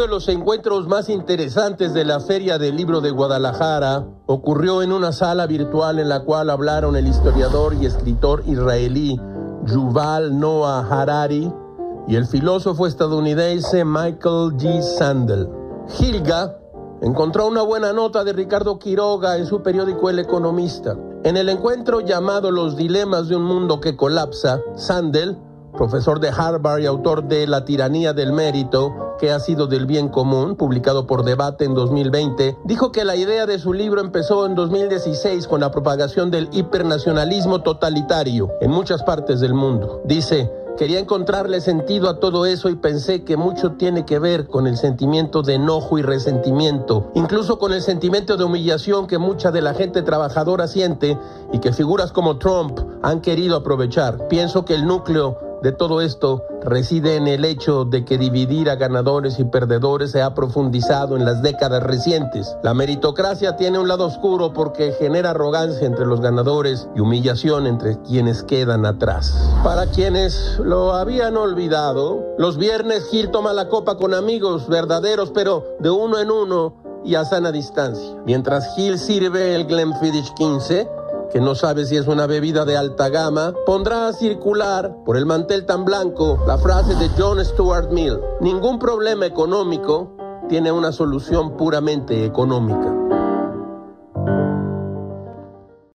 de los encuentros más interesantes de la Feria del Libro de Guadalajara ocurrió en una sala virtual en la cual hablaron el historiador y escritor israelí Yuval Noah Harari y el filósofo estadounidense Michael G. Sandel. Gilga encontró una buena nota de Ricardo Quiroga en su periódico El Economista. En el encuentro llamado Los dilemas de un mundo que colapsa, Sandel profesor de Harvard y autor de La tiranía del mérito, que ha sido del bien común, publicado por Debate en 2020, dijo que la idea de su libro empezó en 2016 con la propagación del hipernacionalismo totalitario en muchas partes del mundo. Dice, Quería encontrarle sentido a todo eso y pensé que mucho tiene que ver con el sentimiento de enojo y resentimiento, incluso con el sentimiento de humillación que mucha de la gente trabajadora siente y que figuras como Trump han querido aprovechar. Pienso que el núcleo de todo esto reside en el hecho de que dividir a ganadores y perdedores se ha profundizado en las décadas recientes. La meritocracia tiene un lado oscuro porque genera arrogancia entre los ganadores y humillación entre quienes quedan atrás. Para quienes lo habían olvidado, los viernes Gil toma la copa con amigos verdaderos, pero de uno en uno y a sana distancia. Mientras Gil sirve el Glenfiddich 15, que no sabe si es una bebida de alta gama, pondrá a circular por el mantel tan blanco la frase de John Stuart Mill, ningún problema económico tiene una solución puramente económica.